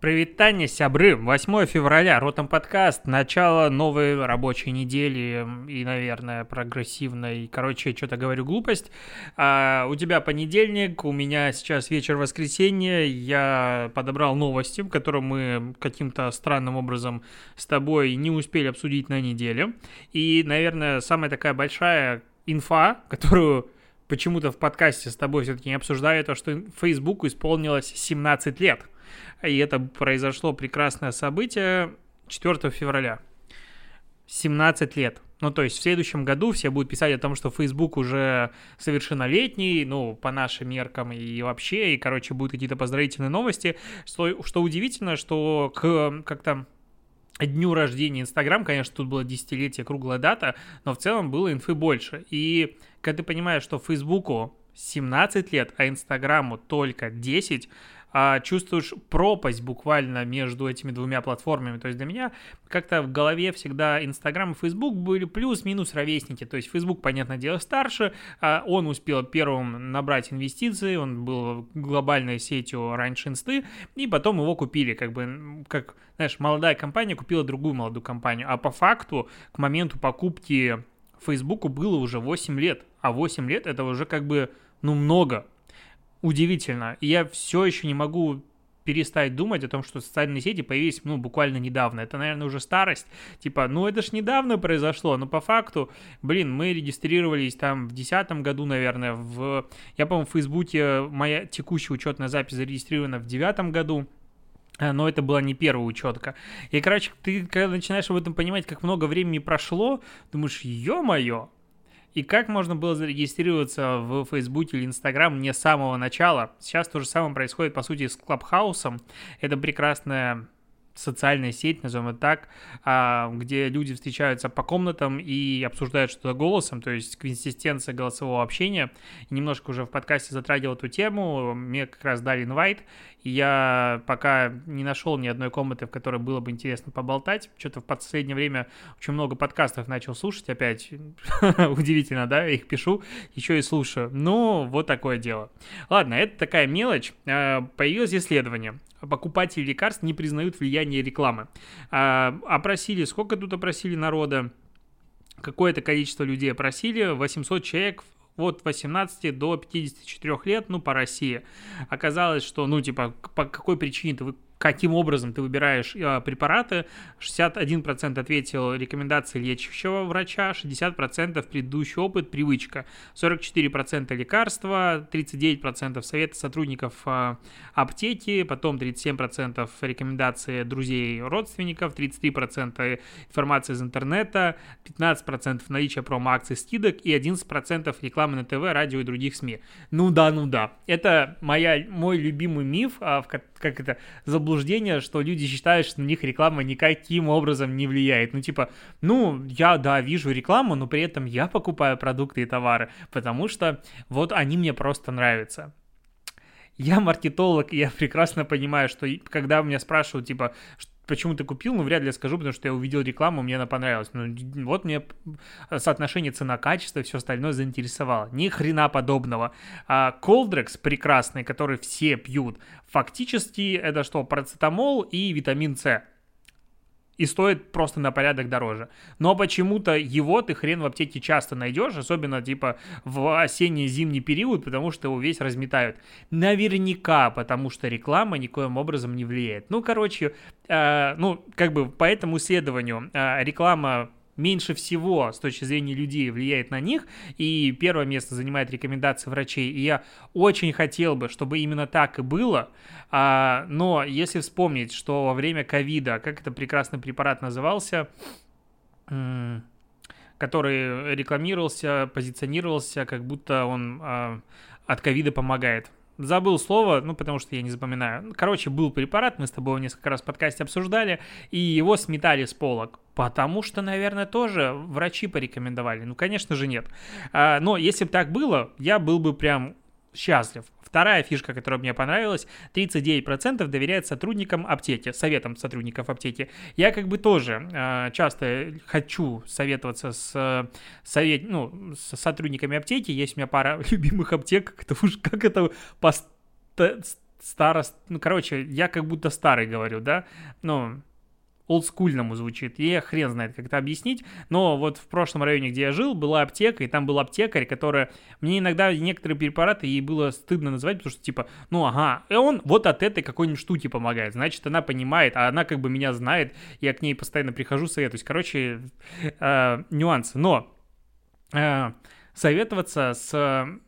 Привитание, сябры! 8 февраля, Ротом подкаст, начало новой рабочей недели и, наверное, прогрессивной. Короче, что-то говорю глупость. А, у тебя понедельник, у меня сейчас вечер воскресенья. Я подобрал новости, которые мы каким-то странным образом с тобой не успели обсудить на неделе. И, наверное, самая такая большая инфа, которую почему-то в подкасте с тобой все-таки не обсуждаю, то, что Фейсбуку исполнилось 17 лет. И это произошло прекрасное событие 4 февраля. 17 лет. Ну, то есть в следующем году все будут писать о том, что Facebook уже совершеннолетний, ну, по нашим меркам и вообще, и, короче, будут какие-то поздравительные новости. Что, что удивительно, что к как-то дню рождения Инстаграм, конечно, тут было десятилетие, круглая дата, но в целом было инфы больше. И когда ты понимаешь, что Фейсбуку 17 лет, а Инстаграму только 10, а, чувствуешь пропасть буквально между этими двумя платформами. То есть для меня как-то в голове всегда Инстаграм и Фейсбук были плюс-минус ровесники. То есть Фейсбук, понятное дело, старше, а он успел первым набрать инвестиции, он был глобальной сетью раньше Инсты, и потом его купили, как бы, как, знаешь, молодая компания купила другую молодую компанию. А по факту, к моменту покупки Фейсбуку было уже 8 лет, а 8 лет это уже как бы, ну, много удивительно. И я все еще не могу перестать думать о том, что социальные сети появились, ну, буквально недавно. Это, наверное, уже старость. Типа, ну, это ж недавно произошло, но по факту, блин, мы регистрировались там в 2010 году, наверное, в... Я, по-моему, в Фейсбуке моя текущая учетная запись зарегистрирована в 2009 году, э, но это была не первая учетка. И, короче, ты когда начинаешь об этом понимать, как много времени прошло, думаешь, ё-моё, и как можно было зарегистрироваться в Фейсбуке или Инстаграм не с самого начала. Сейчас то же самое происходит, по сути, с Клабхаусом. Это прекрасная социальная сеть, назовем это так, а, где люди встречаются по комнатам и обсуждают что-то голосом, то есть консистенция голосового общения. И немножко уже в подкасте затрагивал эту тему, мне как раз дали инвайт, и я пока не нашел ни одной комнаты, в которой было бы интересно поболтать. Что-то в последнее время очень много подкастов начал слушать опять. Удивительно, да? Я их пишу, еще и слушаю. Ну, вот такое дело. Ладно, это такая мелочь. А, появилось исследование. Покупатели лекарств не признают влияние рекламы. А, опросили, сколько тут опросили народа? Какое-то количество людей опросили, 800 человек от 18 до 54 лет, ну, по России. Оказалось, что, ну, типа, по какой причине ты каким образом ты выбираешь э, препараты. 61% ответил рекомендации лечащего врача, 60% предыдущий опыт, привычка, 44% лекарства, 39% советы сотрудников э, аптеки, потом 37% рекомендации друзей родственников, 33% информации из интернета, 15% наличия промо-акций скидок и 11% рекламы на ТВ, радио и других СМИ. Ну да, ну да. Это моя, мой любимый миф, а, как это, заблуждение заблуждение, что люди считают, что на них реклама никаким образом не влияет. Ну, типа, ну, я, да, вижу рекламу, но при этом я покупаю продукты и товары, потому что вот они мне просто нравятся. Я маркетолог, и я прекрасно понимаю, что когда меня спрашивают, типа, почему ты купил, ну, вряд ли я скажу, потому что я увидел рекламу, мне она понравилась. Ну, вот мне соотношение цена-качество и все остальное заинтересовало. Ни хрена подобного. А Колдрекс прекрасный, который все пьют, фактически это что, парацетамол и витамин С и стоит просто на порядок дороже. Но почему-то его ты хрен в аптеке часто найдешь, особенно типа в осенне-зимний период, потому что его весь разметают. Наверняка, потому что реклама никоим образом не влияет. Ну, короче, э, ну, как бы по этому исследованию э, реклама меньше всего с точки зрения людей влияет на них, и первое место занимает рекомендации врачей, и я очень хотел бы, чтобы именно так и было, а, но если вспомнить, что во время ковида, как это прекрасный препарат назывался, который рекламировался, позиционировался, как будто он а, от ковида помогает забыл слово, ну, потому что я не запоминаю. Короче, был препарат, мы с тобой его несколько раз в подкасте обсуждали, и его сметали с полок. Потому что, наверное, тоже врачи порекомендовали. Ну, конечно же, нет. А, но если бы так было, я был бы прям счастлив. Вторая фишка, которая мне понравилась, 39% доверяют сотрудникам аптеки, советам сотрудников аптеки. Я как бы тоже э, часто хочу советоваться с, совет, ну, с сотрудниками аптеки. Есть у меня пара любимых аптек, это уж как это пост старост... Ну, короче, я как будто старый говорю, да? Ну, олдскульному звучит. Я хрен знает, как это объяснить. Но вот в прошлом районе, где я жил, была аптека, и там был аптекарь, которая... Мне иногда некоторые препараты ей было стыдно называть, потому что типа, ну ага, и он вот от этой какой-нибудь штуки помогает. Значит, она понимает, а она как бы меня знает, я к ней постоянно прихожу, советуюсь. Короче, э, нюансы. Но э, советоваться с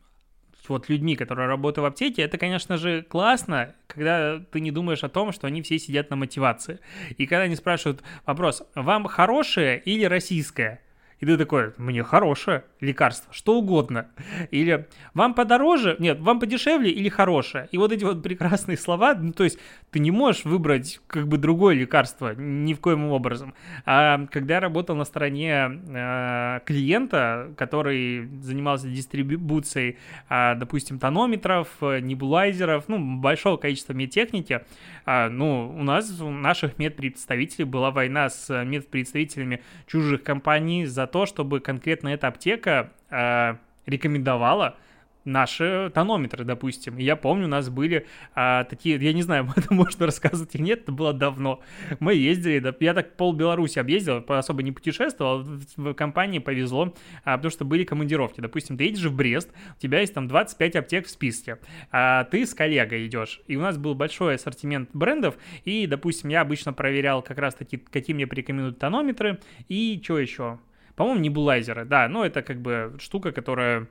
вот людьми, которые работают в аптеке, это, конечно же, классно, когда ты не думаешь о том, что они все сидят на мотивации. И когда они спрашивают вопрос, вам хорошее или российское? И ты такой, мне хорошее лекарство, что угодно. Или вам подороже, нет, вам подешевле или хорошее. И вот эти вот прекрасные слова, ну, то есть ты не можешь выбрать как бы другое лекарство ни в коем образом. А когда я работал на стороне э, клиента, который занимался дистрибуцией, э, допустим, тонометров, небулайзеров, ну, большого количества медтехники, э, ну, у нас, у наших медпредставителей была война с медпредставителями чужих компаний за то, чтобы конкретно эта аптека э, рекомендовала наши тонометры, допустим. Я помню, у нас были а, такие, я не знаю, это можно рассказывать или нет, это было давно. Мы ездили, да, я так пол Беларуси объездил, особо не путешествовал, в, компании повезло, а, потому что были командировки. Допустим, ты едешь в Брест, у тебя есть там 25 аптек в списке, а ты с коллегой идешь, и у нас был большой ассортимент брендов, и, допустим, я обычно проверял как раз-таки, какие мне порекомендуют тонометры, и что еще? По-моему, небулайзеры, да, но это как бы штука, которая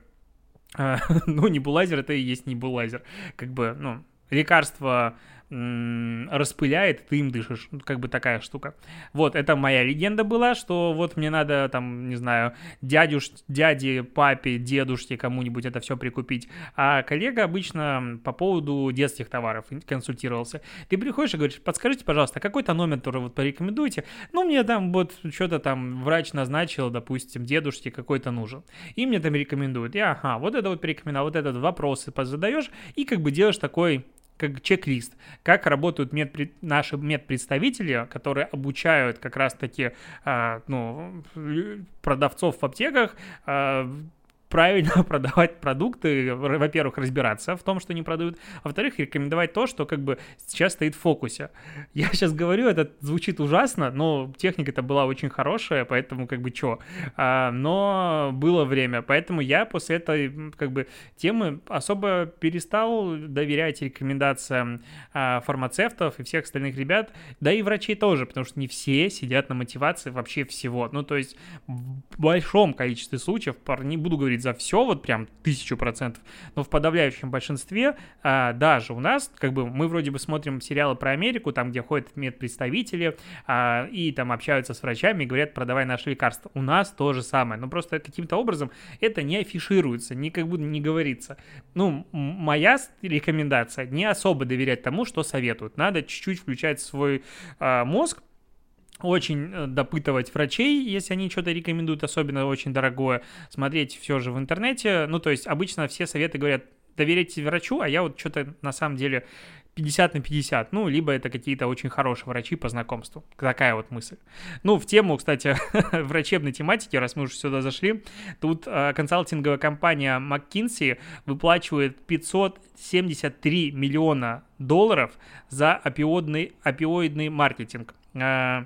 ну, небулайзер это и есть небулайзер. Как бы, ну, лекарство распыляет, ты им дышишь. Как бы такая штука. Вот, это моя легенда была, что вот мне надо там, не знаю, дядюш, дяде, папе, дедушке кому-нибудь это все прикупить. А коллега обычно по поводу детских товаров консультировался. Ты приходишь и говоришь, подскажите, пожалуйста, какой-то номер, который вот порекомендуете? Ну, мне там вот что-то там врач назначил, допустим, дедушке какой-то нужен. И мне там рекомендуют. И ага, вот это вот порекомендовал, вот этот вопросы задаешь, и как бы делаешь такой как чек-лист, как работают медпред... наши медпредставители, которые обучают как раз-таки э, ну, продавцов в аптеках э, правильно продавать продукты, во-первых, разбираться в том, что они продают, а во-вторых, рекомендовать то, что как бы сейчас стоит в фокусе. Я сейчас говорю, это звучит ужасно, но техника-то была очень хорошая, поэтому как бы чё. А, но было время, поэтому я после этой как бы темы особо перестал доверять рекомендациям а, фармацевтов и всех остальных ребят, да и врачей тоже, потому что не все сидят на мотивации вообще всего. Ну, то есть в большом количестве случаев, не буду говорить говорить за все, вот прям тысячу процентов, но в подавляющем большинстве а, даже у нас, как бы мы вроде бы смотрим сериалы про Америку, там, где ходят медпредставители а, и там общаются с врачами и говорят, продавай наши лекарства. У нас то же самое, но просто каким-то образом это не афишируется, не как будто не говорится. Ну, моя рекомендация не особо доверять тому, что советуют. Надо чуть-чуть включать свой а, мозг, очень э, допытывать врачей, если они что-то рекомендуют, особенно очень дорогое, смотреть все же в интернете. Ну, то есть обычно все советы говорят, доверяйте врачу, а я вот что-то на самом деле 50 на 50, ну, либо это какие-то очень хорошие врачи по знакомству. Такая вот мысль. Ну, в тему, кстати, врачебной тематики, раз мы уже сюда зашли, тут э, консалтинговая компания McKinsey выплачивает 573 миллиона долларов за опиодный, опиоидный маркетинг. Э,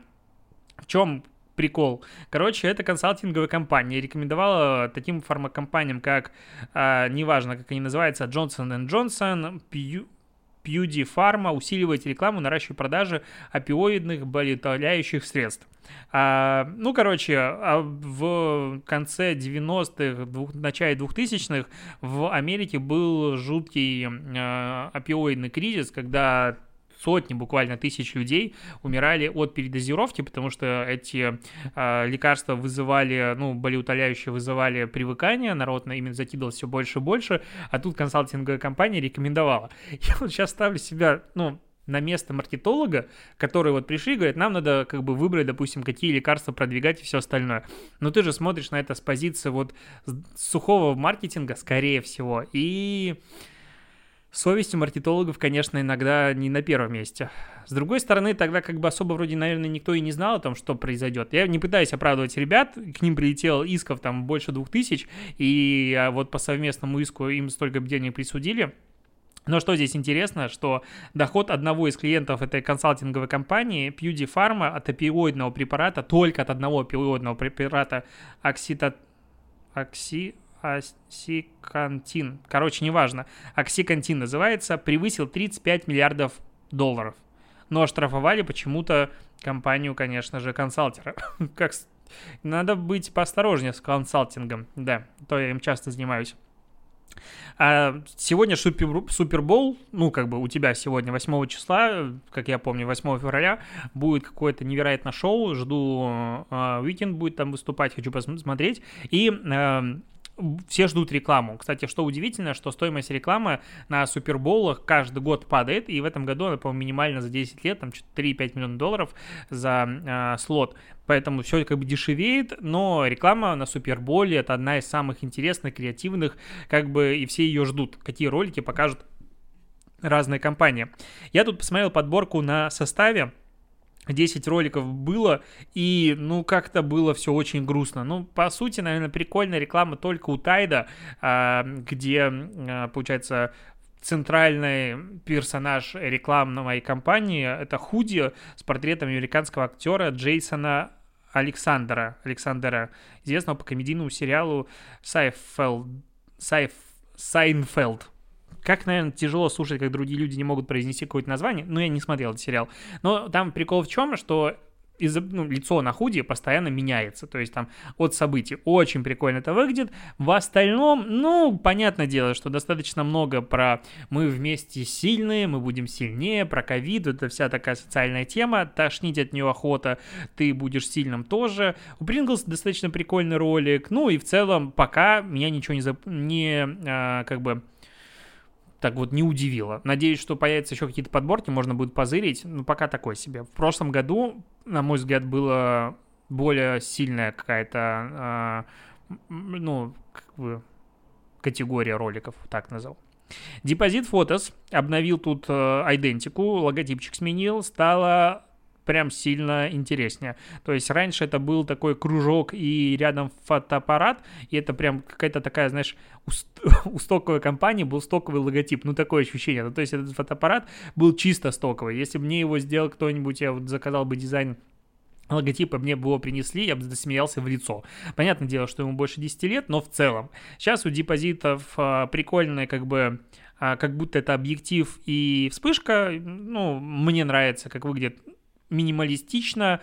в чем прикол. Короче, это консалтинговая компания. Рекомендовала таким фармакомпаниям, как, а, неважно, как они называются, Johnson Johnson, Pew, Pewdie Pharma усиливать рекламу, наращивать продажи опиоидных болеутоляющих средств. А, ну, короче, а в конце 90-х, в начале 2000-х в Америке был жуткий а, опиоидный кризис, когда сотни, буквально тысяч людей умирали от передозировки, потому что эти э, лекарства вызывали, ну, болеутоляющие вызывали привыкание, народ на ими закидывал все больше и больше, а тут консалтинговая компания рекомендовала. Я вот сейчас ставлю себя, ну, на место маркетолога, которые вот пришли и говорят, нам надо как бы выбрать, допустим, какие лекарства продвигать и все остальное. Но ты же смотришь на это с позиции вот сухого маркетинга, скорее всего, и Совесть у маркетологов, конечно, иногда не на первом месте. С другой стороны, тогда как бы особо вроде, наверное, никто и не знал о том, что произойдет. Я не пытаюсь оправдывать ребят, к ним прилетел исков там больше двух тысяч, и а, вот по совместному иску им столько денег присудили, Но что здесь интересно, что доход одного из клиентов этой консалтинговой компании, Pewdie Pharma, от опиоидного препарата, только от одного опиоидного препарата оксита... окси... оксикантин, короче, неважно, оксикантин называется, превысил 35 миллиардов долларов. Но оштрафовали почему-то компанию, конечно же, консалтера. как надо быть поосторожнее с консалтингом, да, то я им часто занимаюсь. А сегодня супер, Супербол, ну, как бы у тебя сегодня 8 числа, как я помню, 8 февраля, будет какое-то невероятное шоу, жду, э, Уикенд будет там выступать, хочу посмотреть, и э, все ждут рекламу. Кстати, что удивительно, что стоимость рекламы на суперболах каждый год падает, и в этом году она, по-моему, минимально за 10 лет, там 3-5 миллионов долларов за э, слот. Поэтому все как бы дешевеет, но реклама на суперболе это одна из самых интересных, креативных, как бы, и все ее ждут. Какие ролики покажут разные компании. Я тут посмотрел подборку на составе, 10 роликов было, и, ну, как-то было все очень грустно. Ну, по сути, наверное, прикольная реклама только у Тайда, а, где, а, получается, центральный персонаж рекламной кампании — это худи с портретом американского актера Джейсона Александра, Александра, известного по комедийному сериалу Сайфелд, Сайф, Seinfeld. Как, наверное, тяжело слушать, как другие люди не могут произнести какое-то название. Но я не смотрел этот сериал. Но там прикол в чем, что из ну, лицо на худи постоянно меняется, то есть там от событий. Очень прикольно это выглядит. В остальном, ну, понятное дело, что достаточно много про мы вместе сильные, мы будем сильнее, про ковид, это вся такая социальная тема, тошнить от нее охота, ты будешь сильным тоже. У Принглс достаточно прикольный ролик, ну и в целом пока меня ничего не, зап... не а, как бы так вот не удивило. Надеюсь, что появятся еще какие-то подборки, можно будет позырить. Ну, пока такой себе. В прошлом году, на мой взгляд, было более сильная какая-то, э, ну, как бы категория роликов, так назову. Депозит Фотос обновил тут э, идентику, логотипчик сменил, стало прям сильно интереснее. То есть раньше это был такой кружок и рядом фотоаппарат, и это прям какая-то такая, знаешь, у стоковой компании был стоковый логотип, ну такое ощущение. Ну, то есть этот фотоаппарат был чисто стоковый. Если бы мне его сделал кто-нибудь, я вот заказал бы дизайн логотипа мне бы его принесли, я бы засмеялся в лицо. Понятное дело, что ему больше 10 лет, но в целом. Сейчас у депозитов а, прикольная как бы а, как будто это объектив и вспышка. Ну, мне нравится, как выглядит минималистично,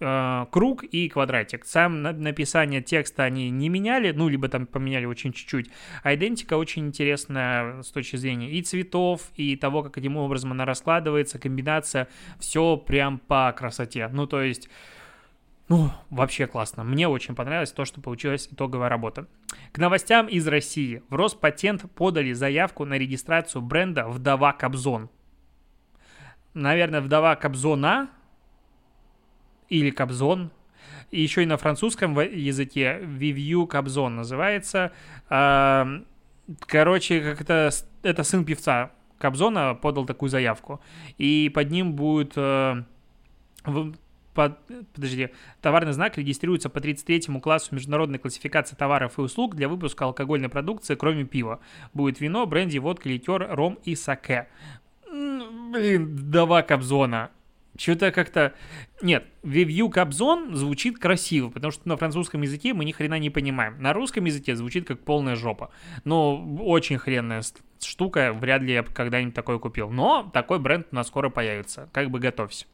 э, круг и квадратик. Сам написание текста они не меняли, ну, либо там поменяли очень чуть-чуть. А идентика очень интересная с точки зрения и цветов, и того, как каким образом она раскладывается, комбинация, все прям по красоте. Ну, то есть... Ну, вообще классно. Мне очень понравилось то, что получилась итоговая работа. К новостям из России. В Роспатент подали заявку на регистрацию бренда «Вдова Кобзон» наверное, вдова Кобзона или Кобзон, и еще и на французском языке Вивью Кобзон называется. Короче, как это, сын певца Кобзона подал такую заявку, и под ним будет э, под, подожди, товарный знак регистрируется по 33 классу международной классификации товаров и услуг для выпуска алкогольной продукции, кроме пива. Будет вино, бренди, водка, литер, ром и саке блин, вдова Кобзона. Что-то как-то... Нет, Вивью Кобзон звучит красиво, потому что на французском языке мы ни хрена не понимаем. На русском языке звучит как полная жопа. Но очень хренная штука, вряд ли я когда-нибудь такой купил. Но такой бренд у нас скоро появится. Как бы готовься.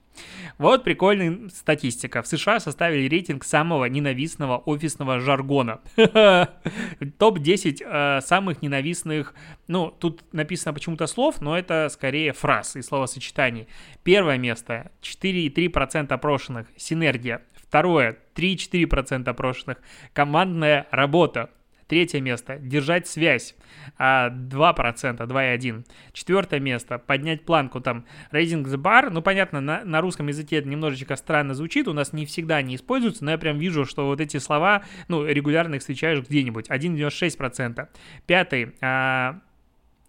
Вот прикольная статистика. В США составили рейтинг самого ненавистного офисного жаргона. Топ-10 э, самых ненавистных, ну, тут написано почему-то слов, но это скорее фраз и словосочетаний. Первое место 4,3% опрошенных. Синергия. Второе 3-4% опрошенных. Командная работа. Третье место – держать связь, 2%, а, 2,1%. Четвертое место – поднять планку, там, raising the bar, ну, понятно, на, на русском языке это немножечко странно звучит, у нас не всегда они используются, но я прям вижу, что вот эти слова, ну, регулярно их встречаешь где-нибудь, 1,96%. Пятый а,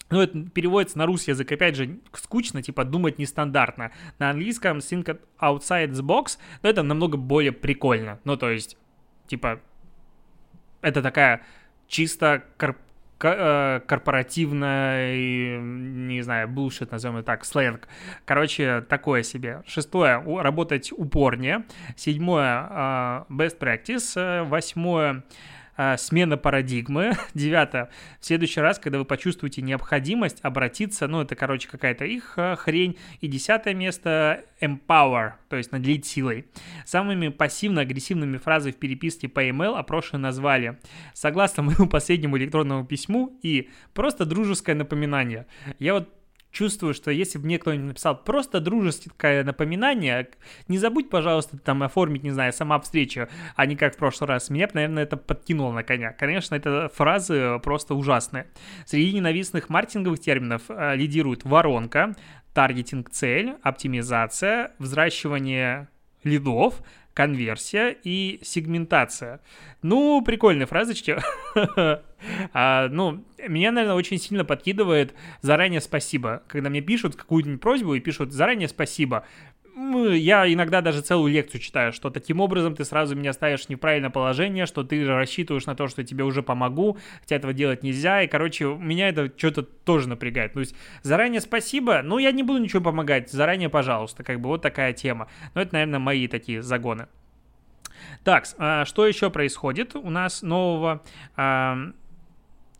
ну, это переводится на русский язык, опять же, скучно, типа, думать нестандартно. На английском think outside the box, но это намного более прикольно. Ну, то есть, типа, это такая чисто корп Э, корпоративная, не знаю, bullshit, назовем так, сленг. Короче, такое себе. Шестое, работать упорнее. Седьмое, э, best practice. Э, восьмое, смена парадигмы. Девятое. В следующий раз, когда вы почувствуете необходимость обратиться, ну, это, короче, какая-то их а, хрень. И десятое место — empower, то есть наделить силой. Самыми пассивно-агрессивными фразами в переписке по email опрошенные назвали «Согласно моему последнему электронному письму» и «Просто дружеское напоминание». Я вот чувствую, что если бы мне кто-нибудь написал просто дружеское напоминание, не забудь, пожалуйста, там оформить, не знаю, сама встречу, а не как в прошлый раз. Меня бы, наверное, это подкинуло на коня. Конечно, это фразы просто ужасные. Среди ненавистных маркетинговых терминов э, лидирует воронка, таргетинг-цель, оптимизация, взращивание лидов, конверсия и сегментация. Ну, прикольные фразочки. а, ну, меня, наверное, очень сильно подкидывает заранее спасибо. Когда мне пишут какую-нибудь просьбу и пишут заранее спасибо, я иногда даже целую лекцию читаю, что таким образом ты сразу меня ставишь в неправильное положение, что ты рассчитываешь на то, что я тебе уже помогу, хотя этого делать нельзя, и, короче, меня это что-то тоже напрягает. То есть заранее спасибо, ну, я не буду ничего помогать, заранее, пожалуйста, как бы вот такая тема. Но это, наверное, мои такие загоны. Так, а что еще происходит у нас нового?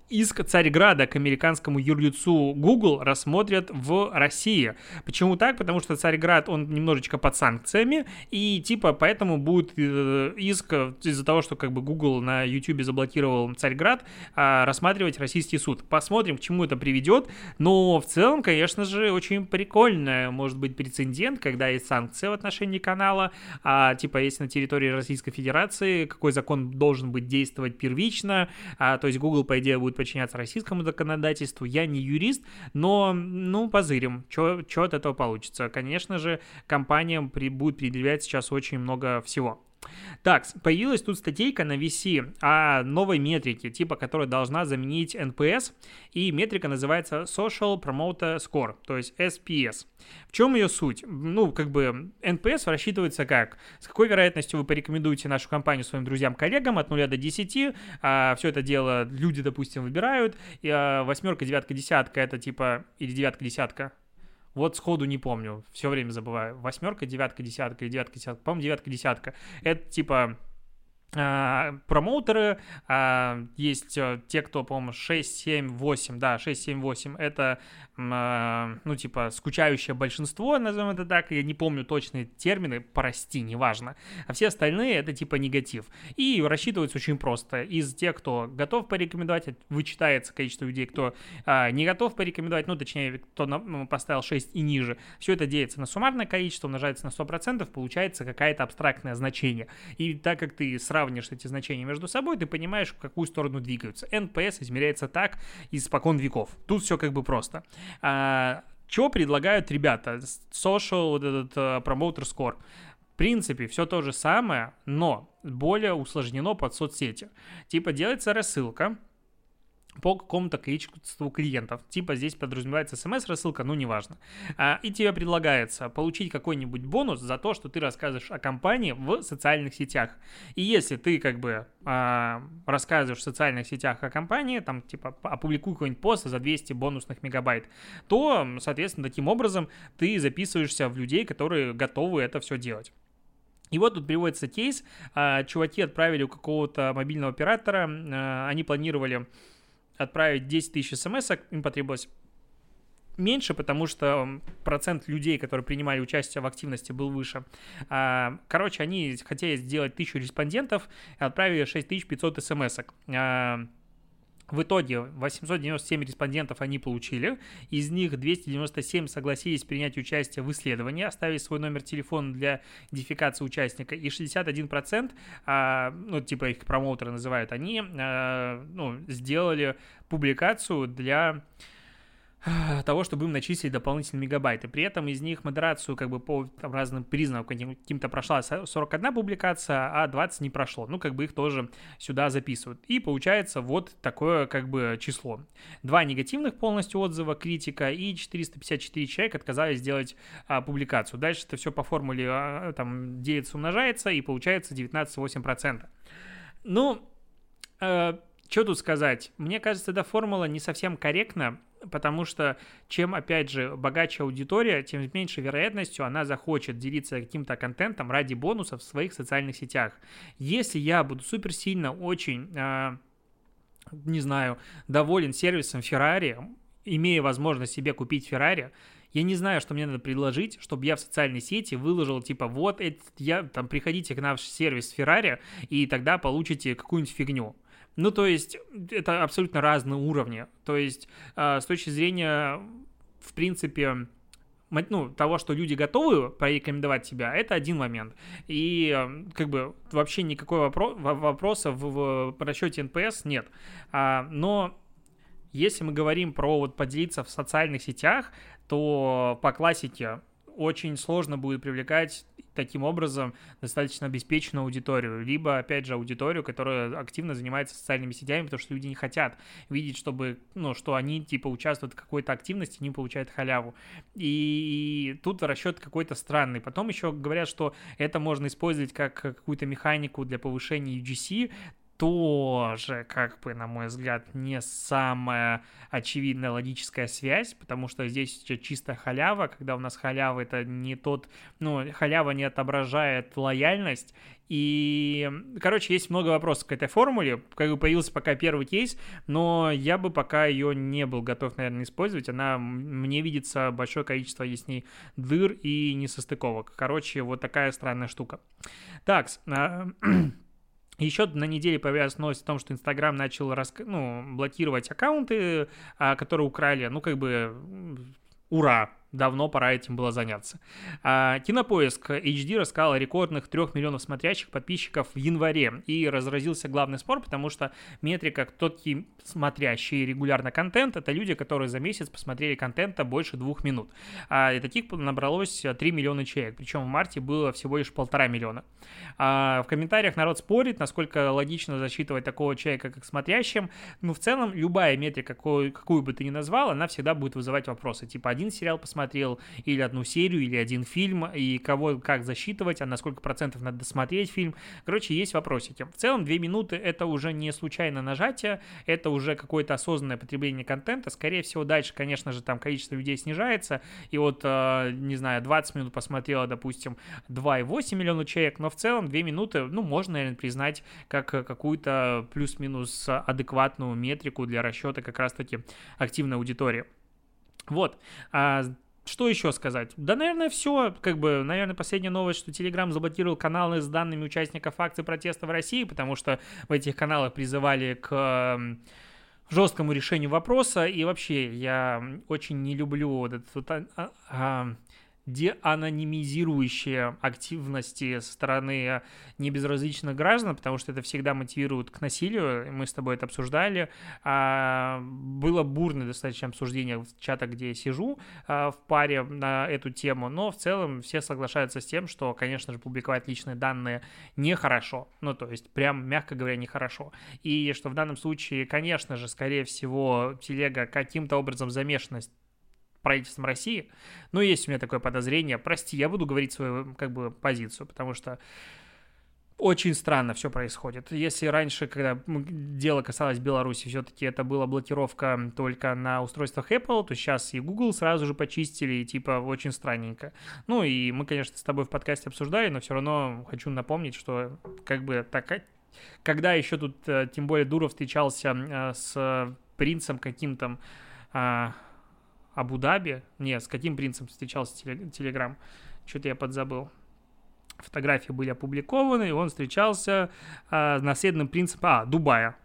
Иск Царьграда к американскому юрлицу Google рассмотрят в России. Почему так? Потому что Царьград, он немножечко под санкциями, и типа поэтому будет э, иск из-за того, что как бы Google на YouTube заблокировал Царьград, а, рассматривать российский суд. Посмотрим, к чему это приведет, но в целом, конечно же, очень прикольно может быть прецедент, когда есть санкции в отношении канала, а типа если на территории Российской Федерации, какой закон должен быть действовать первично, а, то есть Google, по идее, будет подчиняться российскому законодательству. Я не юрист, но, ну, позырим, что от этого получится. Конечно же, компаниям при, будет предъявлять сейчас очень много всего. Так, появилась тут статейка на VC о новой метрике, типа которая должна заменить NPS, и метрика называется Social Promoter Score, то есть SPS. В чем ее суть? Ну, как бы NPS рассчитывается как? С какой вероятностью вы порекомендуете нашу компанию своим друзьям, коллегам от 0 до 10, а все это дело люди, допустим, выбирают, и а, восьмерка, девятка, десятка это типа, или девятка, десятка, вот сходу не помню, все время забываю. Восьмерка, девятка, десятка или девятка, десятка. По-моему, девятка, десятка. Это типа промоутеры, а, есть а, те, кто, по-моему, 6, 7, 8, да, 6, 7, 8, это а, ну, типа, скучающее большинство, назовем это так, я не помню точные термины, прости, неважно, а все остальные это, типа, негатив. И рассчитывается очень просто. Из тех, кто готов порекомендовать, вычитается количество людей, кто а, не готов порекомендовать, ну, точнее, кто ну, поставил 6 и ниже. Все это делится на суммарное количество, умножается на 100%, получается какое-то абстрактное значение. И так как ты сравнишь эти значения между собой, ты понимаешь, в какую сторону двигаются. NPS измеряется так испокон веков. Тут все как бы просто. А, что предлагают ребята? Social, вот этот uh, promoter score. В принципе, все то же самое, но более усложнено под соцсети. Типа делается рассылка, по какому-то количеству клиентов. Типа здесь подразумевается смс-рассылка, ну неважно. А, и тебе предлагается получить какой-нибудь бонус за то, что ты рассказываешь о компании в социальных сетях. И если ты как бы а, рассказываешь в социальных сетях о компании, там типа опубликуй какой-нибудь пост за 200 бонусных мегабайт, то, соответственно, таким образом ты записываешься в людей, которые готовы это все делать. И вот тут приводится кейс. А, чуваки отправили у какого-то мобильного оператора, они планировали отправить 10 тысяч смс, им потребовалось меньше, потому что процент людей, которые принимали участие в активности, был выше. А, короче, они хотели сделать тысячу респондентов и отправили 6500 смс. В итоге 897 респондентов они получили, из них 297 согласились принять участие в исследовании, оставить свой номер телефона для идентификации участника, и 61%, а, ну, типа их промоутеры называют, они а, ну, сделали публикацию для того, чтобы им начислить дополнительные мегабайты. При этом из них модерацию как бы по там, разным признакам каким-то прошла 41 публикация, а 20 не прошло. Ну, как бы их тоже сюда записывают. И получается вот такое как бы число. Два негативных полностью отзыва, критика и 454 человека отказались сделать а, публикацию. Дальше это все по формуле а, там делится, умножается и получается 19,8%. Ну, э, что тут сказать? Мне кажется, эта формула не совсем корректна, потому что чем, опять же, богаче аудитория, тем с меньшей вероятностью она захочет делиться каким-то контентом ради бонусов в своих социальных сетях. Если я буду супер сильно очень, э, не знаю, доволен сервисом Ferrari, имея возможность себе купить Ferrari, я не знаю, что мне надо предложить, чтобы я в социальной сети выложил, типа, вот, это, я, там, приходите к наш сервис Ferrari, и тогда получите какую-нибудь фигню. Ну, то есть, это абсолютно разные уровни. То есть, э, с точки зрения, в принципе, ну, того, что люди готовы порекомендовать тебя, это один момент. И как бы вообще никакой вопро- вопроса в, в расчете NPS нет. А, но если мы говорим про вот поделиться в социальных сетях, то по классике очень сложно будет привлекать таким образом достаточно обеспеченную аудиторию, либо, опять же, аудиторию, которая активно занимается социальными сетями, потому что люди не хотят видеть, чтобы, ну, что они, типа, участвуют в какой-то активности, не получают халяву. И тут расчет какой-то странный. Потом еще говорят, что это можно использовать как какую-то механику для повышения UGC, тоже, как бы, на мой взгляд, не самая очевидная логическая связь, потому что здесь чисто халява, когда у нас халява это не тот, ну, халява не отображает лояльность, и, короче, есть много вопросов к этой формуле, как бы появился пока первый кейс, но я бы пока ее не был готов, наверное, использовать, она, мне видится большое количество есть ней дыр и несостыковок, короче, вот такая странная штука. Так, Еще на неделе появилась новость о том, что Инстаграм начал раск... ну, блокировать аккаунты, а, которые украли. Ну, как бы, ура, давно пора этим было заняться. А, Кинопоиск HD рассказал о рекордных 3 миллионов смотрящих подписчиков в январе. И разразился главный спор, потому что метрика такие смотрящие регулярно контент, это люди, которые за месяц посмотрели контента больше двух минут. А, и таких набралось 3 миллиона человек. Причем в марте было всего лишь полтора миллиона. А, в комментариях народ спорит, насколько логично засчитывать такого человека как смотрящим. Ну, в целом, любая метрика, какую, какую бы ты ни назвал, она всегда будет вызывать вопросы. Типа, один сериал посмотреть смотрел, или одну серию, или один фильм, и кого как засчитывать, а на сколько процентов надо досмотреть фильм. Короче, есть вопросики. В целом, две минуты это уже не случайное нажатие, это уже какое-то осознанное потребление контента. Скорее всего, дальше, конечно же, там количество людей снижается, и вот, э, не знаю, 20 минут посмотрело, допустим, 2,8 миллиона человек, но в целом 2 минуты, ну, можно, наверное, признать как какую-то плюс-минус адекватную метрику для расчета как раз-таки активной аудитории. Вот. А что еще сказать? Да, наверное, все. Как бы, наверное, последняя новость, что Telegram заблокировал каналы с данными участников акций протеста в России, потому что в этих каналах призывали к жесткому решению вопроса. И вообще, я очень не люблю вот этот вот, а, а, деанонимизирующие активности со стороны небезразличных граждан, потому что это всегда мотивирует к насилию. Мы с тобой это обсуждали. А, было бурное достаточно обсуждение в чатах, где я сижу а, в паре на эту тему, но в целом все соглашаются с тем, что, конечно же, публиковать личные данные нехорошо. Ну, то есть, прям, мягко говоря, нехорошо. И что в данном случае, конечно же, скорее всего, телега каким-то образом замешана правительством России. Но есть у меня такое подозрение. Прости, я буду говорить свою как бы позицию, потому что очень странно все происходит. Если раньше, когда дело касалось Беларуси, все-таки это была блокировка только на устройствах Apple, то сейчас и Google сразу же почистили, и типа очень странненько. Ну и мы, конечно, с тобой в подкасте обсуждали, но все равно хочу напомнить, что как бы так, когда еще тут, э, тем более Дуров встречался э, с принцем каким-то, а, Абу-Даби. Не, с каким принцем встречался Телеграм? Что-то я подзабыл. Фотографии были опубликованы, и он встречался э, наследным принципом... А, Дубая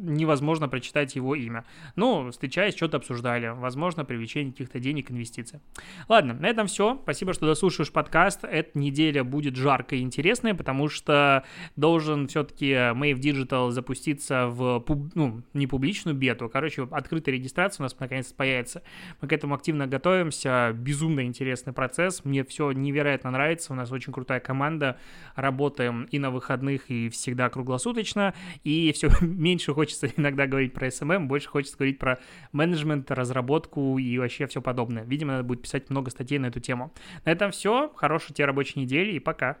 невозможно прочитать его имя. Ну, встречаясь, что-то обсуждали. Возможно, привлечение каких-то денег, инвестиций. Ладно, на этом все. Спасибо, что дослушаешь подкаст. Эта неделя будет жаркой и интересной, потому что должен все-таки Mave Digital запуститься в, пуб... ну, не публичную бету, короче, открытая регистрация у нас наконец-то появится. Мы к этому активно готовимся. Безумно интересный процесс. Мне все невероятно нравится. У нас очень крутая команда. Работаем и на выходных, и всегда круглосуточно. И все меньше хочется хочется иногда говорить про SMM, больше хочется говорить про менеджмент, разработку и вообще все подобное. Видимо, надо будет писать много статей на эту тему. На этом все. Хорошей тебе рабочей недели и пока.